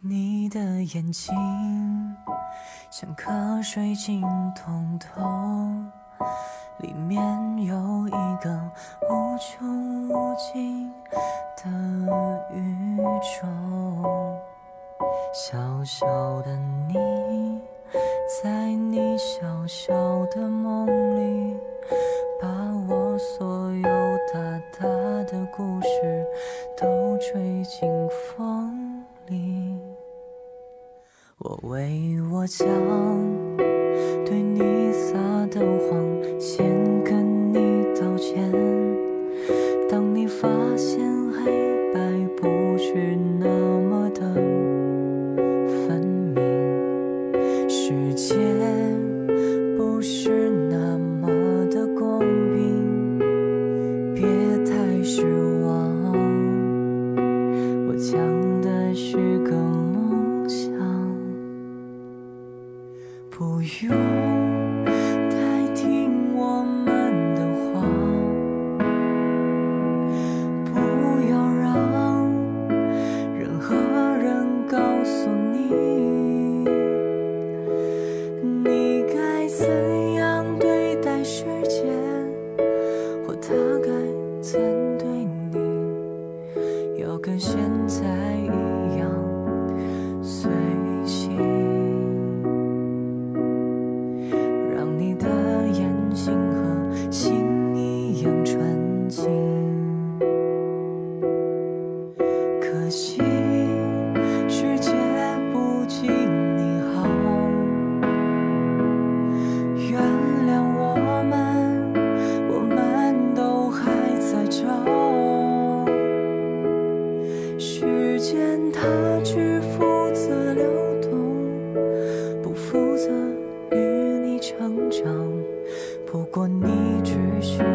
你的眼睛像颗水晶通透，里面有一个无穷无尽的宇宙。小小的你，在你小小的梦里，把我所有大大的故事都吹进风里。我为我将不是那么的公平，别太失望。我讲的是个梦想。不用曾对你，要跟现在他只负责流动。不负责与你成长，不过你只需要